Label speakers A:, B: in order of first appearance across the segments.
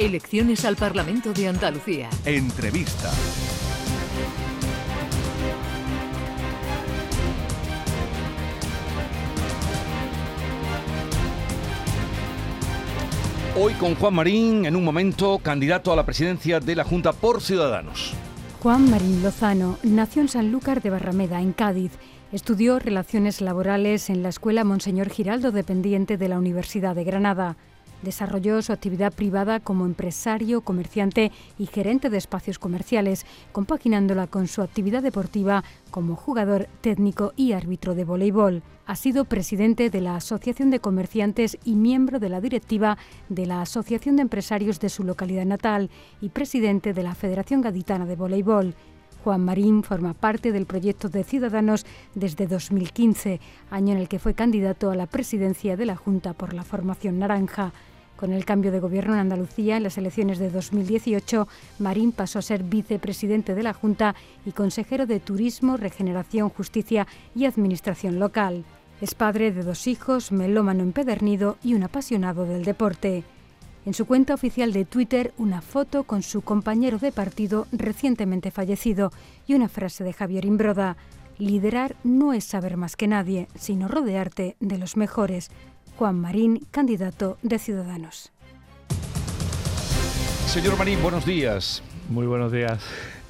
A: Elecciones al Parlamento de Andalucía.
B: Entrevista. Hoy con Juan Marín, en un momento candidato a la presidencia de la Junta por Ciudadanos.
C: Juan Marín Lozano nació en Sanlúcar de Barrameda, en Cádiz. Estudió Relaciones Laborales en la Escuela Monseñor Giraldo, dependiente de la Universidad de Granada. Desarrolló su actividad privada como empresario, comerciante y gerente de espacios comerciales, compaginándola con su actividad deportiva como jugador técnico y árbitro de voleibol. Ha sido presidente de la Asociación de Comerciantes y miembro de la directiva de la Asociación de Empresarios de su localidad natal y presidente de la Federación Gaditana de Voleibol. Juan Marín forma parte del proyecto de Ciudadanos desde 2015, año en el que fue candidato a la presidencia de la Junta por la formación naranja. Con el cambio de gobierno en Andalucía en las elecciones de 2018, Marín pasó a ser vicepresidente de la Junta y consejero de Turismo, Regeneración, Justicia y Administración Local. Es padre de dos hijos, melómano empedernido y un apasionado del deporte. En su cuenta oficial de Twitter, una foto con su compañero de partido recientemente fallecido y una frase de Javier Imbroda. Liderar no es saber más que nadie, sino rodearte de los mejores. Juan Marín, candidato de Ciudadanos.
B: Señor Marín, buenos días.
D: Muy buenos días.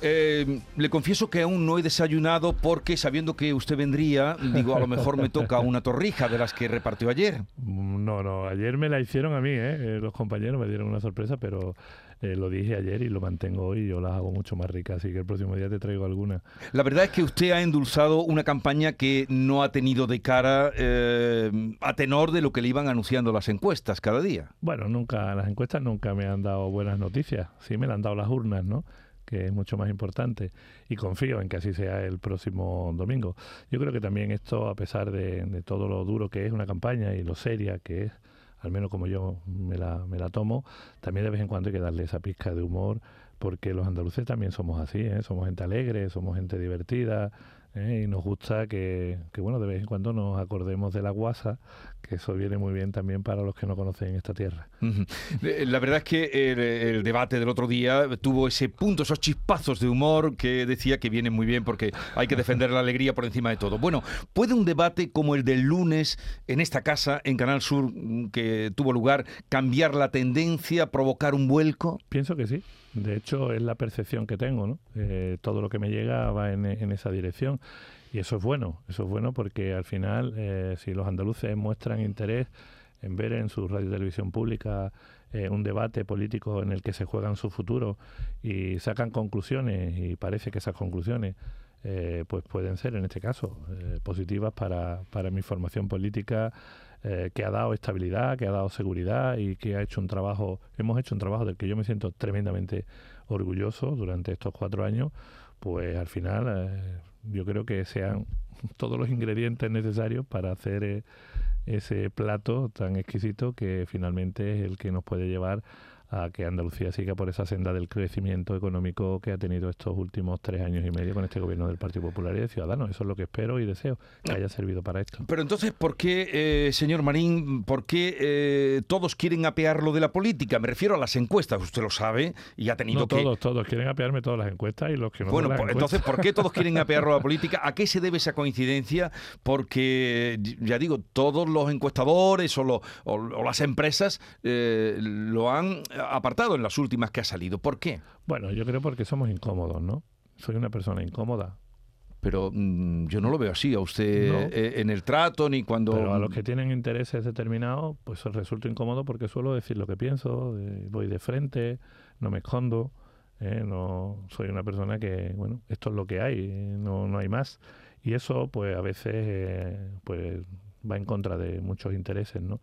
B: Eh, le confieso que aún no he desayunado porque sabiendo que usted vendría, digo, a lo mejor me toca una torrija de las que repartió ayer.
D: No, no, ayer me la hicieron a mí, ¿eh? los compañeros me dieron una sorpresa, pero eh, lo dije ayer y lo mantengo hoy yo las hago mucho más ricas, así que el próximo día te traigo alguna.
B: La verdad es que usted ha endulzado una campaña que no ha tenido de cara eh, a tenor de lo que le iban anunciando las encuestas cada día.
D: Bueno, nunca, las encuestas nunca me han dado buenas noticias, sí me las han dado las urnas, ¿no? Que es mucho más importante y confío en que así sea el próximo domingo. Yo creo que también esto, a pesar de, de todo lo duro que es una campaña y lo seria que es, al menos como yo me la, me la tomo, también de vez en cuando hay que darle esa pizca de humor, porque los andaluces también somos así, ¿eh? somos gente alegre, somos gente divertida, ¿eh? y nos gusta que, que, bueno, de vez en cuando nos acordemos de la guasa, que eso viene muy bien también para los que no conocen esta tierra.
B: La verdad es que el, debate del otro día tuvo ese punto, esos chispazos de humor que decía que viene muy bien porque hay que defender la alegría por encima de todo. Bueno, ¿puede un debate como el del lunes en esta casa, en Canal Sur, que tuvo lugar, cambiar la tendencia, provocar un vuelco?
D: Pienso que sí. De hecho, es la percepción que tengo, ¿no? Eh, todo lo que me llega va en, en, esa dirección. Y eso es bueno, eso es bueno porque al final, eh, si los andaluces muestran interés en ver en su radio y televisión pública eh, un debate político en el que se juegan su futuro y sacan conclusiones, y parece que esas conclusiones eh, pues pueden ser, en este caso, eh, positivas para, para mi formación política, que ha dado estabilidad, que ha dado seguridad y que ha hecho un trabajo, hemos hecho un trabajo del que yo me siento tremendamente orgulloso durante estos cuatro años, pues al final eh, yo creo que sean todos los ingredientes necesarios para hacer eh, ese plato tan exquisito que finalmente es el que nos puede llevar que Andalucía siga por esa senda del crecimiento económico que ha tenido estos últimos tres años y medio con este gobierno del Partido Popular y de Ciudadanos. Eso es lo que espero y deseo que haya servido para esto.
B: Pero entonces, ¿por qué, eh, señor Marín, por qué eh, todos quieren apearlo de la política? Me refiero a las encuestas, usted lo sabe y ha tenido
D: no,
B: que...
D: todos, todos quieren apearme todas las encuestas y los que no
B: Bueno,
D: las
B: pues, entonces, ¿por qué todos quieren apearlo a la política? ¿A qué se debe esa coincidencia? Porque, ya digo, todos los encuestadores o, lo, o, o las empresas eh, lo han apartado en las últimas que ha salido. ¿Por qué?
D: Bueno, yo creo porque somos incómodos, ¿no? Soy una persona incómoda.
B: Pero mmm, yo no lo veo así a usted no. eh, en el trato ni cuando...
D: Pero a los que tienen intereses determinados, pues resulta incómodo porque suelo decir lo que pienso, eh, voy de frente, no me escondo, eh, no soy una persona que, bueno, esto es lo que hay, no, no hay más. Y eso, pues a veces, eh, pues va en contra de muchos intereses, ¿no?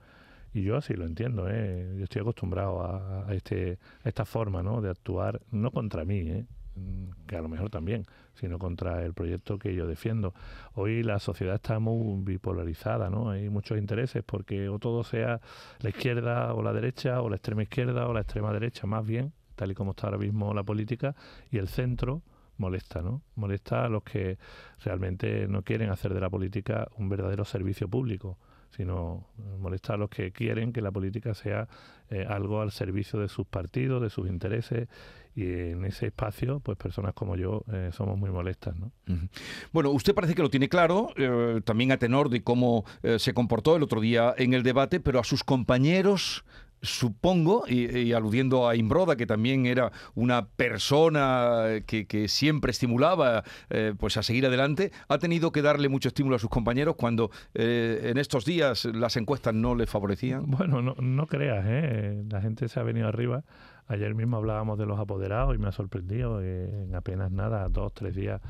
D: Y yo así lo entiendo, ¿eh? yo estoy acostumbrado a, este, a esta forma ¿no? de actuar, no contra mí, ¿eh? que a lo mejor también, sino contra el proyecto que yo defiendo. Hoy la sociedad está muy bipolarizada, ¿no? Hay muchos intereses porque o todo sea la izquierda o la derecha, o la extrema izquierda o la extrema derecha, más bien, tal y como está ahora mismo la política, y el centro molesta, ¿no? Molesta a los que realmente no quieren hacer de la política un verdadero servicio público sino molesta a los que quieren que la política sea eh, algo al servicio de sus partidos, de sus intereses y en ese espacio, pues personas como yo eh, somos muy molestas. ¿no?
B: Bueno, usted parece que lo tiene claro, eh, también a tenor de cómo se comportó el otro día en el debate, pero a sus compañeros supongo, y, aludiendo a Imbroda, que también era una persona que, siempre estimulaba eh, pues a seguir adelante, ha tenido que darle mucho estímulo a sus compañeros cuando eh, en estos días las encuestas no le favorecían.
D: Bueno, no, no creas, ¿eh? la gente se ha venido arriba. Ayer mismo hablábamos de los apoderados y me ha sorprendido en apenas nada, dos, tres días,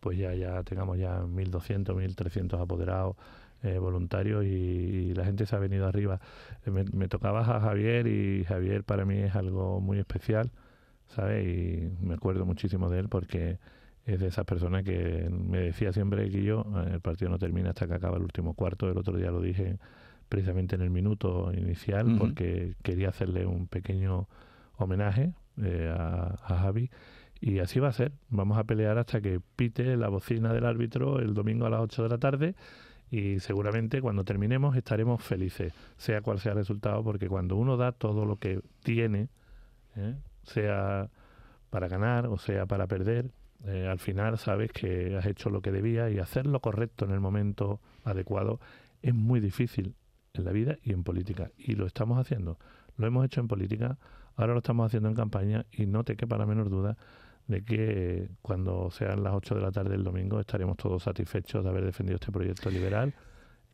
D: pues ya, ya tengamos ya 1.200, 1.300 apoderados eh, voluntarios y, la gente se ha venido arriba. Eh, me, tocaba a Javier y Javier para mí es algo muy especial, ¿sabes? Y me acuerdo muchísimo de él porque es de esas personas que me decía siempre que yo, eh, el partido no termina hasta que acaba el último cuarto, el otro día lo dije precisamente en el minuto inicial porque quería hacerle un pequeño homenaje a, a Javi y así va a ser. Vamos a pelear hasta que pite la bocina del árbitro el domingo a las 8 de la tarde y seguramente cuando terminemos estaremos felices, sea cual sea el resultado, porque cuando uno da todo lo que tiene, ¿eh? sea para ganar o sea para perder, eh, al final sabes que has hecho lo que debía y hacer lo correcto en el momento adecuado es muy difícil en la vida y en política. Y lo estamos haciendo. Lo hemos hecho en política, ahora lo estamos haciendo en campaña y no te quepa la menor duda de que cuando sean las 8 de la tarde del domingo estaremos todos satisfechos de haber defendido este proyecto liberal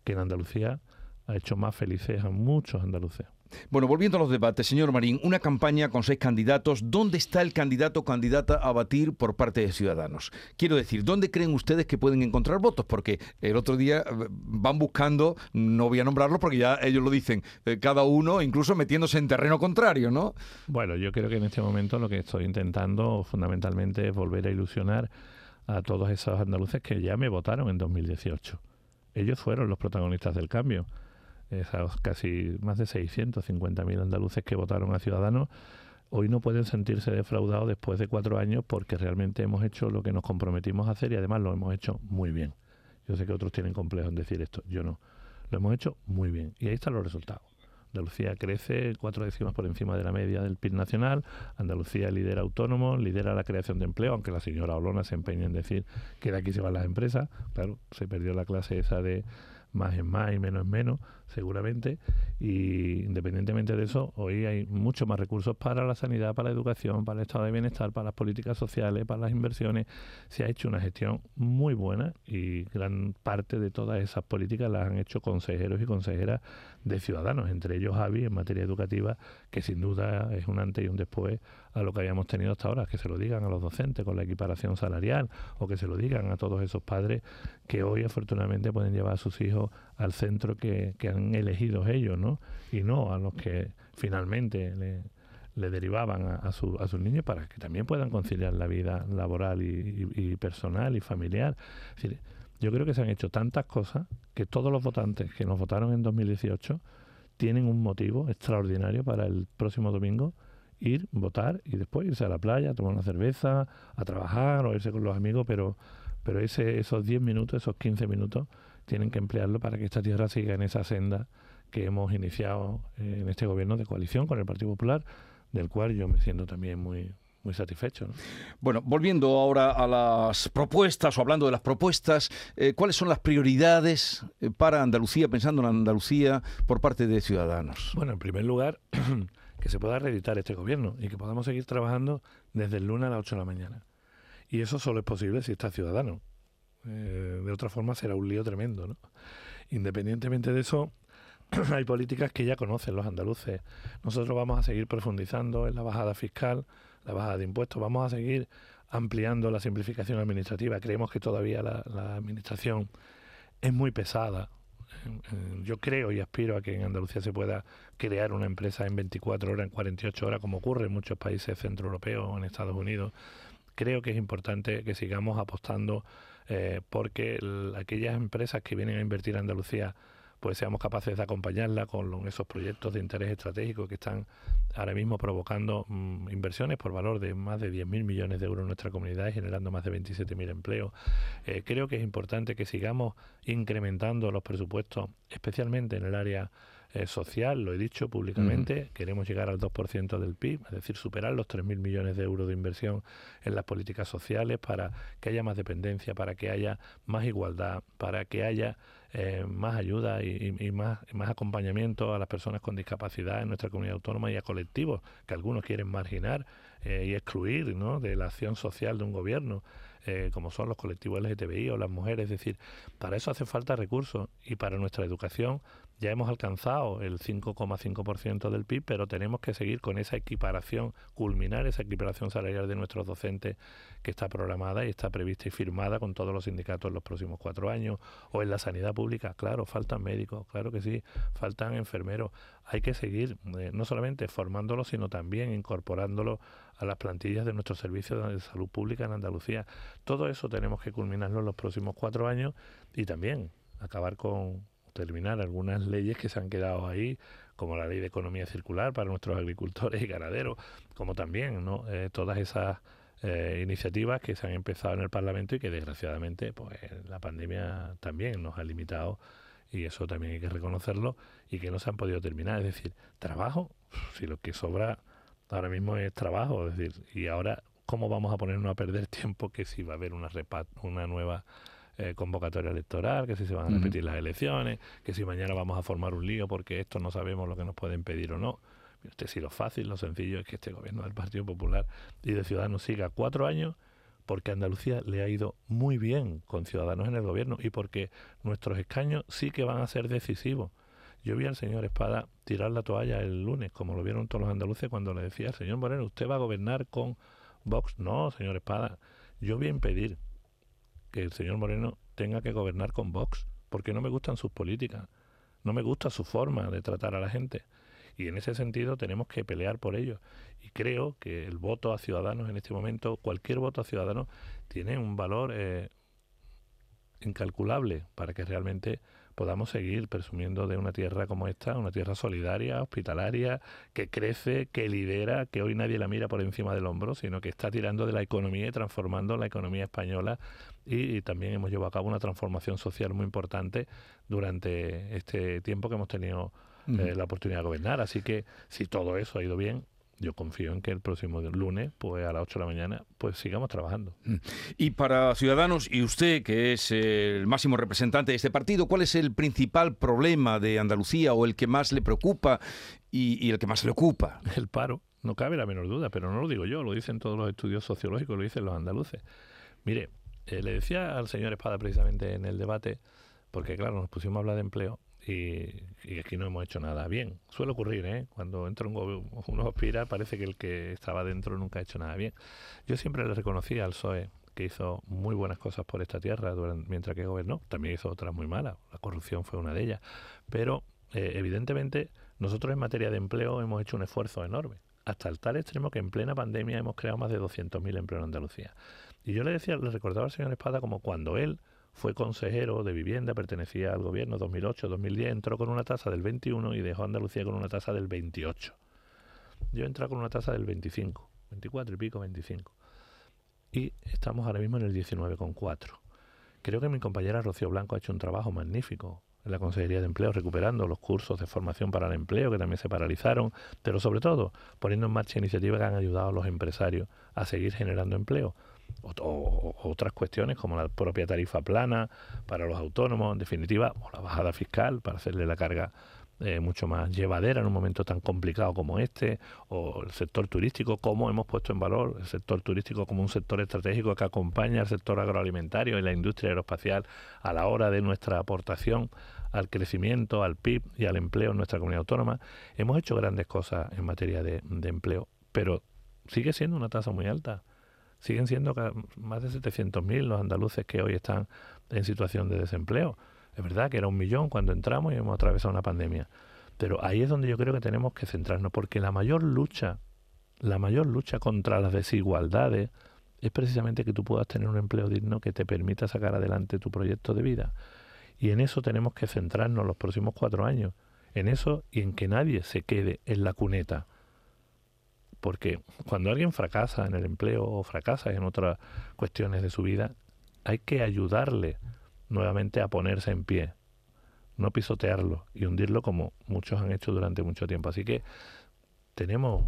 D: que en Andalucía ha hecho más felices a muchos andaluces.
B: Bueno, volviendo a los debates, señor Marín, una campaña con seis candidatos, ¿dónde está el candidato o candidata a batir por parte de Ciudadanos? Quiero decir, ¿dónde creen ustedes que pueden encontrar votos? Porque el otro día eh, van buscando, no voy a nombrarlos porque ya ellos lo dicen, eh, cada uno incluso metiéndose en terreno contrario, ¿no?
D: Bueno, yo creo que en este momento lo que estoy intentando fundamentalmente es volver a ilusionar a todos esos andaluces que ya me votaron en 2018. Ellos fueron los protagonistas del cambio esos casi más de 650.000 andaluces que votaron a Ciudadanos, hoy no pueden sentirse defraudados después de cuatro años porque realmente hemos hecho lo que nos comprometimos a hacer y además lo hemos hecho muy bien. Yo sé que otros tienen complejo en decir esto, yo no. Lo hemos hecho muy bien y ahí están los resultados. Andalucía crece cuatro décimas por encima de la media del PIB nacional. Andalucía lidera autónomo, lidera la creación de empleo, aunque la señora Olona se empeña en decir que de aquí se van las empresas. Claro, se perdió la clase esa de más es más y menos es menos, seguramente. Y independientemente de eso, hoy hay muchos más recursos para la sanidad, para la educación, para el estado de bienestar, para las políticas sociales, para las inversiones. Se ha hecho una gestión muy buena y gran parte de todas esas políticas las han hecho consejeros y consejeras de ciudadanos, entre ellos Javi en materia educativa, que sin duda es un antes y un después a lo que habíamos tenido hasta ahora, que se lo digan a los docentes con la equiparación salarial o que se lo digan a todos esos padres que hoy afortunadamente pueden llevar a sus hijos al centro que, han elegido ellos, ¿no? Y no a los que finalmente le, derivaban a, a, sus niños para que también puedan conciliar la vida laboral y, personal y familiar. yo creo que se han hecho tantas cosas que todos los votantes que nos votaron en 2018 tienen un motivo extraordinario para el próximo domingo ir, votar y después irse a la playa, tomar una cerveza, a trabajar o irse con los amigos, pero, pero ese, esos 10 minutos, esos 15 minutos, tienen que emplearlo para que esta tierra siga en esa senda que hemos iniciado eh, en este gobierno de coalición con el Partido Popular, del cual yo me siento también muy, muy satisfecho.
B: Bueno, volviendo ahora a las propuestas o hablando de las propuestas, eh, ¿cuáles son las prioridades eh, para Andalucía, pensando en Andalucía por parte de Ciudadanos?
D: Bueno, en primer lugar, que se pueda reeditar este gobierno y que podamos seguir trabajando desde el lunes a las 8 de la mañana. Y eso solo es posible si está ciudadano. Eh, de otra forma será un lío tremendo. ¿no? Independientemente de eso, hay políticas que ya conocen los andaluces. Nosotros vamos a seguir profundizando en la bajada fiscal, la bajada de impuestos, vamos a seguir ampliando la simplificación administrativa. Creemos que todavía la administración es muy pesada, yo creo y aspiro a que en Andalucía se pueda crear una empresa en 24 horas, en 48 horas, como ocurre en muchos países centroeuropeos o en Estados Unidos. Creo que es importante que sigamos apostando eh, porque aquellas empresas que vienen a invertir en Andalucía pues seamos capaces de acompañarla con esos proyectos de interés estratégico que están ahora mismo provocando mm, inversiones por valor de más de 10.000 millones de euros en nuestra comunidad y generando más de 27.000 empleos. Eh, creo que es importante que sigamos incrementando los presupuestos, especialmente en el área eh, social, lo he dicho públicamente, queremos llegar al 2% del PIB, es decir, superar los 3.000 millones de euros de inversión en las políticas sociales para que haya más dependencia, para que haya más igualdad, para que haya eh, más ayuda y, más, más acompañamiento a las personas con discapacidad en nuestra comunidad autónoma y a colectivos que algunos quieren marginar eh, y excluir ¿no? de la acción social de un gobierno. como son los colectivos LGTBI o las mujeres. Es decir, para eso hace falta recursos y para nuestra educación ya hemos alcanzado el 5,5% del PIB, pero tenemos que seguir con esa equiparación, culminar esa equiparación salarial de nuestros docentes que está programada y está prevista y firmada con todos los sindicatos en los próximos cuatro años. O en la sanidad pública, claro, faltan médicos, claro que sí, faltan enfermeros. Hay que seguir eh, no solamente formándolos, sino también incorporándolos a las plantillas de nuestros servicios de salud pública en Andalucía. Todo eso tenemos que culminarlo en los próximos cuatro años y también acabar con terminar algunas leyes que se han quedado ahí, como la ley de economía circular para nuestros agricultores y ganaderos, como también ¿no? Eh, todas esas eh, iniciativas que se han empezado en el Parlamento y que desgraciadamente pues la pandemia también nos ha limitado y eso también hay que reconocerlo y que no se han podido terminar. Es decir, trabajo, si lo que sobra ahora mismo es trabajo, es decir, y ahora cómo vamos a ponernos a perder tiempo que si va a haber una, una nueva eh, convocatoria electoral, que si se van a repetir las elecciones, que si mañana vamos a formar un lío porque esto no sabemos lo que nos pueden pedir o no. Usted si lo fácil, lo sencillo es que este gobierno del Partido Popular y de Ciudadanos siga cuatro años porque Andalucía le ha ido muy bien con Ciudadanos en el gobierno y porque nuestros escaños sí que van a ser decisivos. Yo vi al señor Espada tirar la toalla el lunes, como lo vieron todos los andaluces cuando le decía, señor Moreno, ¿usted va a gobernar con Vox? No, señor Espada, yo voy a impedir que el señor Moreno tenga que gobernar con Vox, porque no me gustan sus políticas, no me gusta su forma de tratar a la gente. Y en ese sentido tenemos que pelear por ello. Y creo que el voto a ciudadanos en este momento, cualquier voto a ciudadanos, tiene un valor eh, incalculable para que realmente podamos seguir presumiendo de una tierra como esta, una tierra solidaria, hospitalaria, que crece, que lidera, que hoy nadie la mira por encima del hombro, sino que está tirando de la economía y transformando la economía española y, también hemos llevado a cabo una transformación social muy importante durante este tiempo que hemos tenido eh, la oportunidad de gobernar. Así que si todo eso ha ido bien, yo confío en que el próximo lunes, pues a las 8 de la mañana, pues sigamos trabajando. Mm.
B: Y para Ciudadanos, y usted, que es el máximo representante de este partido, ¿cuál es el principal problema de Andalucía o el que más le preocupa y, el que más le ocupa?
D: El paro, no cabe la menor duda, pero no lo digo yo, lo dicen todos los estudios sociológicos, lo dicen los andaluces. Mire, eh, le decía al señor Espada precisamente en el debate, porque claro, nos pusimos a hablar de empleo, y, aquí no hemos hecho nada bien. Suele ocurrir, ¿eh? Cuando entra un uno aspira, parece que el que estaba dentro nunca ha hecho nada bien. Yo siempre le reconocía al PSOE que hizo muy buenas cosas por esta tierra durante, mientras que gobernó. También hizo otras muy malas. La corrupción fue una de ellas. Pero, eh, evidentemente, nosotros en materia de empleo hemos hecho un esfuerzo enorme. Hasta el tal extremo que en plena pandemia hemos creado más de 200.000 empleos en Andalucía. Y yo le decía, le recordaba al señor Espada como cuando él fue consejero de vivienda, pertenecía al gobierno 2008-2010, entró con una tasa del 21 y dejó Andalucía con una tasa del 28. Yo entré con una tasa del 25, 24 y pico, 25. Y estamos ahora mismo en el 19,4. Creo que mi compañera Rocío Blanco ha hecho un trabajo magnífico en la Consejería de Empleo, recuperando los cursos de formación para el empleo que también se paralizaron, pero sobre todo poniendo en marcha iniciativas que han ayudado a los empresarios a seguir generando empleo o, otras cuestiones como la propia tarifa plana para los autónomos, en definitiva, o la bajada fiscal para hacerle la carga eh, mucho más llevadera en un momento tan complicado como este, o el sector turístico, como hemos puesto en valor el sector turístico como un sector estratégico que acompaña al sector agroalimentario y la industria aeroespacial a la hora de nuestra aportación al crecimiento, al PIB y al empleo en nuestra comunidad autónoma. Hemos hecho grandes cosas en materia de empleo, pero sigue siendo una tasa muy alta siguen siendo más de 700.000 los andaluces que hoy están en situación de desempleo. Es verdad que era un millón cuando entramos y hemos atravesado una pandemia. Pero ahí es donde yo creo que tenemos que centrarnos, porque la mayor lucha, la mayor lucha contra las desigualdades es precisamente que tú puedas tener un empleo digno que te permita sacar adelante tu proyecto de vida. Y en eso tenemos que centrarnos los próximos cuatro años. En eso y en que nadie se quede en la cuneta. Porque cuando alguien fracasa en el empleo o fracasa en otras cuestiones de su vida, hay que ayudarle nuevamente a ponerse en pie, no pisotearlo y hundirlo como muchos han hecho durante mucho tiempo. Así que tenemos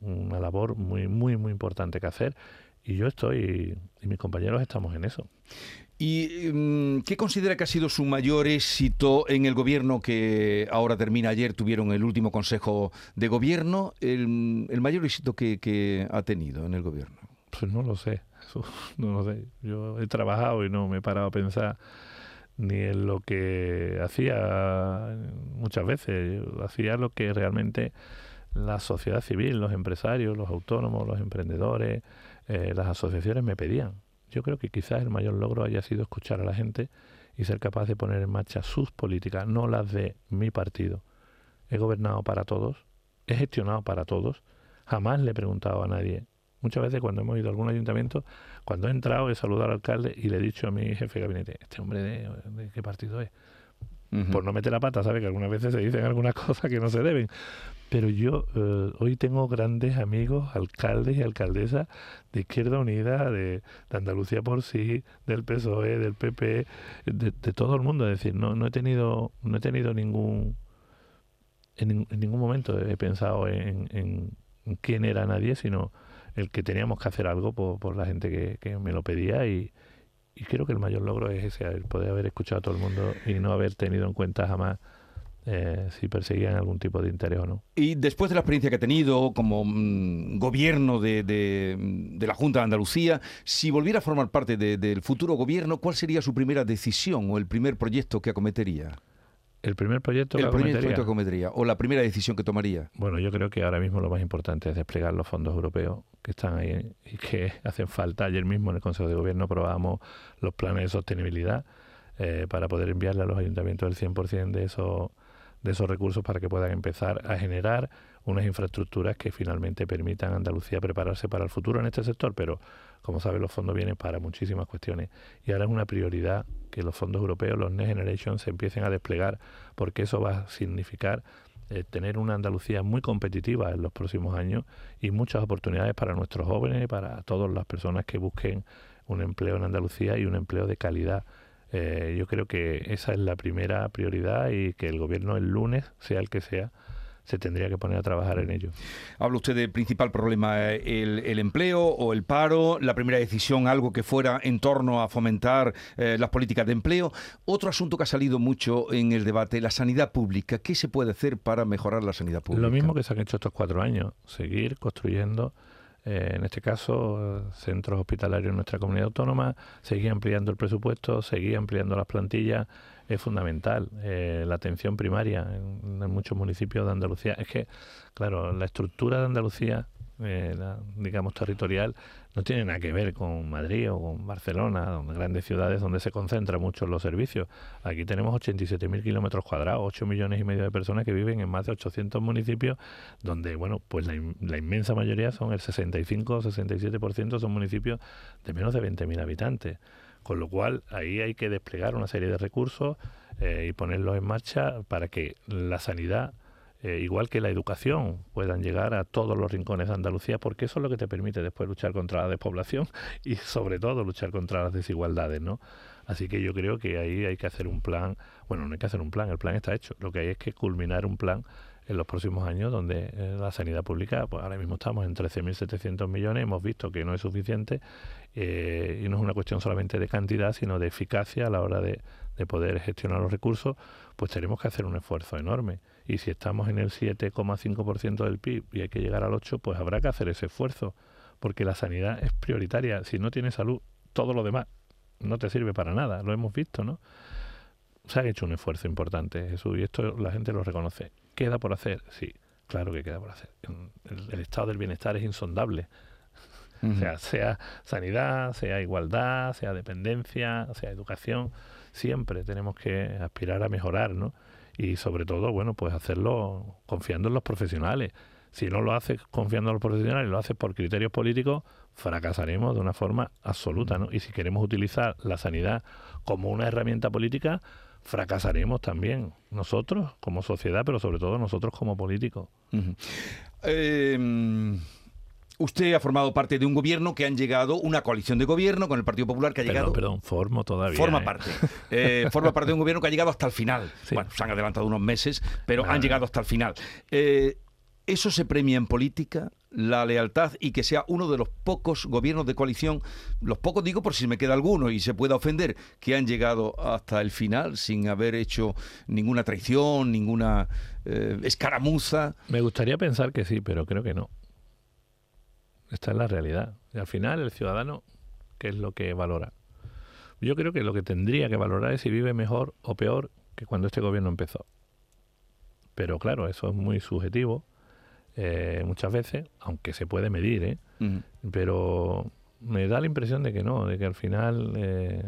D: una labor muy, muy, muy importante que hacer y yo estoy y mis compañeros estamos en eso.
B: ¿Y mm, qué considera que ha sido su mayor éxito en el gobierno que ahora termina? Ayer tuvieron el último consejo de gobierno. El, mayor éxito que, ha tenido en el gobierno.
D: Pues no lo sé. no lo sé. Yo he trabajado y no me he parado a pensar ni en lo que hacía muchas veces. hacía lo que realmente la sociedad civil, los empresarios, los autónomos, los emprendedores, eh, las asociaciones me pedían. Yo creo que quizás el mayor logro haya sido escuchar a la gente y ser capaz de poner en marcha sus políticas, no las de mi partido. He gobernado para todos, he gestionado para todos, jamás le he preguntado a nadie. Muchas veces cuando hemos ido a algún ayuntamiento, cuando he entrado he saludado al alcalde y le he dicho a mi jefe de gabinete, ¿este hombre de, qué partido es? Por no meter la pata, ¿sabe? Que algunas veces se dicen algunas cosas que no se deben. Pero yo eh, hoy tengo grandes amigos, alcaldes y alcaldesas de Izquierda Unida, de, Andalucía por sí, del PSOE, del PP, de, todo el mundo. Es decir, no, no he tenido, no he tenido ningún, en, ningún momento he pensado en, quién era nadie, sino el que teníamos que hacer algo por, la gente que me lo pedía y, y creo que el mayor logro es ese, el poder haber escuchado a todo el mundo y no haber tenido en cuenta jamás eh, si perseguían algún tipo de interés o no.
B: Y después de la experiencia que ha tenido como mm, gobierno de, de, la Junta de Andalucía, si volviera a formar parte del futuro gobierno, ¿cuál sería su primera decisión o el primer proyecto que acometería?
D: El primer proyecto, que,
B: acometería, o la primera decisión que tomaría.
D: Bueno, yo creo que ahora mismo lo más importante es desplegar los fondos europeos que están ahí y que hacen falta. Ayer mismo en el Consejo de Gobierno aprobamos los planes de sostenibilidad eh, para poder enviarle a los ayuntamientos el 100% de esos de esos recursos para que puedan empezar a generar unas infraestructuras que finalmente permitan a Andalucía prepararse para el futuro en este sector, pero como saben los fondos vienen para muchísimas cuestiones. Y ahora es una prioridad que los fondos europeos, los Next Generation, se empiecen a desplegar porque eso va a significar eh, tener una Andalucía muy competitiva en los próximos años y muchas oportunidades para nuestros jóvenes y para todas las personas que busquen un empleo en Andalucía y un empleo de calidad. Eh, yo creo que esa es la primera prioridad y que el gobierno el lunes, sea el que sea, se tendría que poner a trabajar en ello.
B: Habla usted del principal problema, eh, el, empleo o el paro, la primera decisión, algo que fuera en torno a fomentar eh, las políticas de empleo. Otro asunto que ha salido mucho en el debate, la sanidad pública. ¿Qué se puede hacer para mejorar la sanidad pública?
D: Lo mismo que se han hecho estos cuatro años, seguir construyendo eh, en este caso, centros hospitalarios en nuestra comunidad autónoma, seguir ampliando el presupuesto, seguir ampliando las plantillas, es fundamental. Eh, la atención primaria en, muchos municipios de Andalucía. Es que, claro, la estructura de Andalucía eh, digamos, territorial, no tiene nada que ver con Madrid o con Barcelona, grandes ciudades donde se concentran muchos los servicios. Aquí tenemos 87.000 kilómetros cuadrados, 8 millones y medio de personas que viven en más de 800 municipios, donde, bueno, pues la, la inmensa mayoría son el 65 o 67% son municipios de menos de 20.000 habitantes. Con lo cual, ahí hay que desplegar una serie de recursos eh, y ponerlos en marcha para que la sanidad eh, igual que la educación, puedan llegar a todos los rincones de Andalucía, porque eso es lo que te permite después luchar contra la despoblación y sobre todo luchar contra las desigualdades, ¿no? Así que yo creo que ahí hay que hacer un plan, bueno, no hay que hacer un plan, el plan está hecho, lo que hay es que culminar un plan en los próximos años donde eh, la sanidad pública, pues ahora mismo estamos en 13.700 millones, hemos visto que no es suficiente eh, y no es una cuestión solamente de cantidad, sino de eficacia a la hora de, de poder gestionar los recursos, pues tenemos que hacer un esfuerzo enorme. Y si estamos en el 7,5% del PIB y hay que llegar al 8%, pues habrá que hacer ese esfuerzo, porque la sanidad es prioritaria. Si no tienes salud, todo lo demás no te sirve para nada, lo hemos visto, ¿no? Se ha hecho un esfuerzo importante, Jesús, y esto la gente lo reconoce. ¿Queda por hacer? Sí, claro que queda por hacer. El, estado del bienestar es insondable. O sea, sea sanidad, sea igualdad, sea dependencia, sea educación, siempre tenemos que aspirar a mejorar, ¿no? Y sobre todo, bueno, pues hacerlo confiando en los profesionales. Si no lo haces confiando en los profesionales, lo haces por criterios políticos, fracasaremos de una forma absoluta, ¿no? Y si queremos utilizar la sanidad como una herramienta política, fracasaremos también, nosotros como sociedad, pero sobre todo nosotros como políticos.
B: eh, Usted ha formado parte de un gobierno que han llegado, una coalición de gobierno con el Partido Popular que ha llegado.
D: Perdón, formo todavía.
B: Forma
D: ¿eh?
B: parte. Eh, forma parte de un gobierno que ha llegado hasta el final.
D: Sí.
B: Bueno, se han adelantado unos meses, pero han llegado hasta el final. Eh, ¿Eso se premia en política? La lealtad y que sea uno de los pocos gobiernos de coalición, los pocos digo por si me queda alguno y se pueda ofender, que han llegado hasta el final sin haber hecho ninguna traición, ninguna eh, escaramuza.
D: Me gustaría pensar que sí, pero creo que no. Esta es la realidad. Y al final, el ciudadano, ¿qué es lo que valora? Yo creo que lo que tendría que valorar es si vive mejor o peor que cuando este gobierno empezó. Pero claro, eso es muy subjetivo eh, muchas veces, aunque se puede medir, ¿eh? Pero me da la impresión de que no, de que al final eh,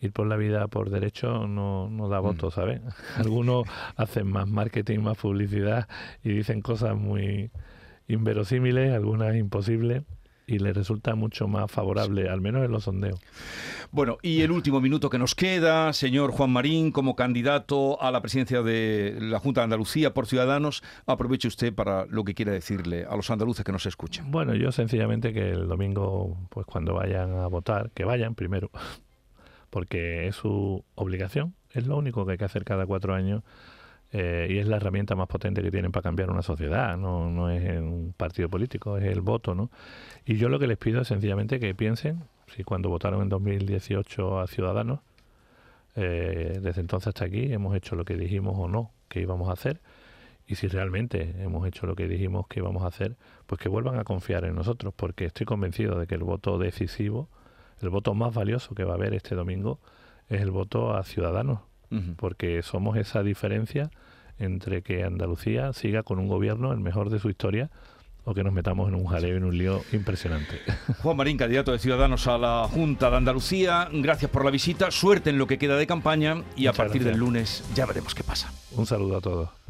D: ir por la vida por derecho no, no da voto, ¿sabes? Algunos hacen más marketing, más publicidad y dicen cosas muy inverosímiles, algunas imposibles y les resulta mucho más favorable, al menos en los sondeos.
B: Bueno, y el último minuto que nos queda, señor Juan Marín, como candidato a la presidencia de la Junta de Andalucía por Ciudadanos, aproveche usted para lo que quiera decirle a los andaluces que nos escuchan.
D: Bueno, yo sencillamente que el domingo, pues cuando vayan a votar, que vayan primero, porque es su obligación, es lo único que hay que hacer cada cuatro años eh, y es la herramienta más potente que tienen para cambiar una sociedad, no, no es un partido político, es el voto, ¿no? Y yo lo que les pido es sencillamente que piensen, si cuando votaron en 2018 a Ciudadanos, eh, desde entonces hasta aquí hemos hecho lo que dijimos o no que íbamos a hacer, y si realmente hemos hecho lo que dijimos que íbamos a hacer, pues que vuelvan a confiar en nosotros, porque estoy convencido de que el voto decisivo, el voto más valioso que va a haber este domingo, es el voto a Ciudadanos, Porque somos esa diferencia entre que Andalucía siga con un gobierno el mejor de su historia o que nos metamos en un jaleo en un lío impresionante.
B: Juan Marín, candidato de Ciudadanos a la Junta de Andalucía, gracias por la visita, suerte en lo que queda de campaña y a partir del lunes ya veremos qué pasa.
D: un saludo a todos.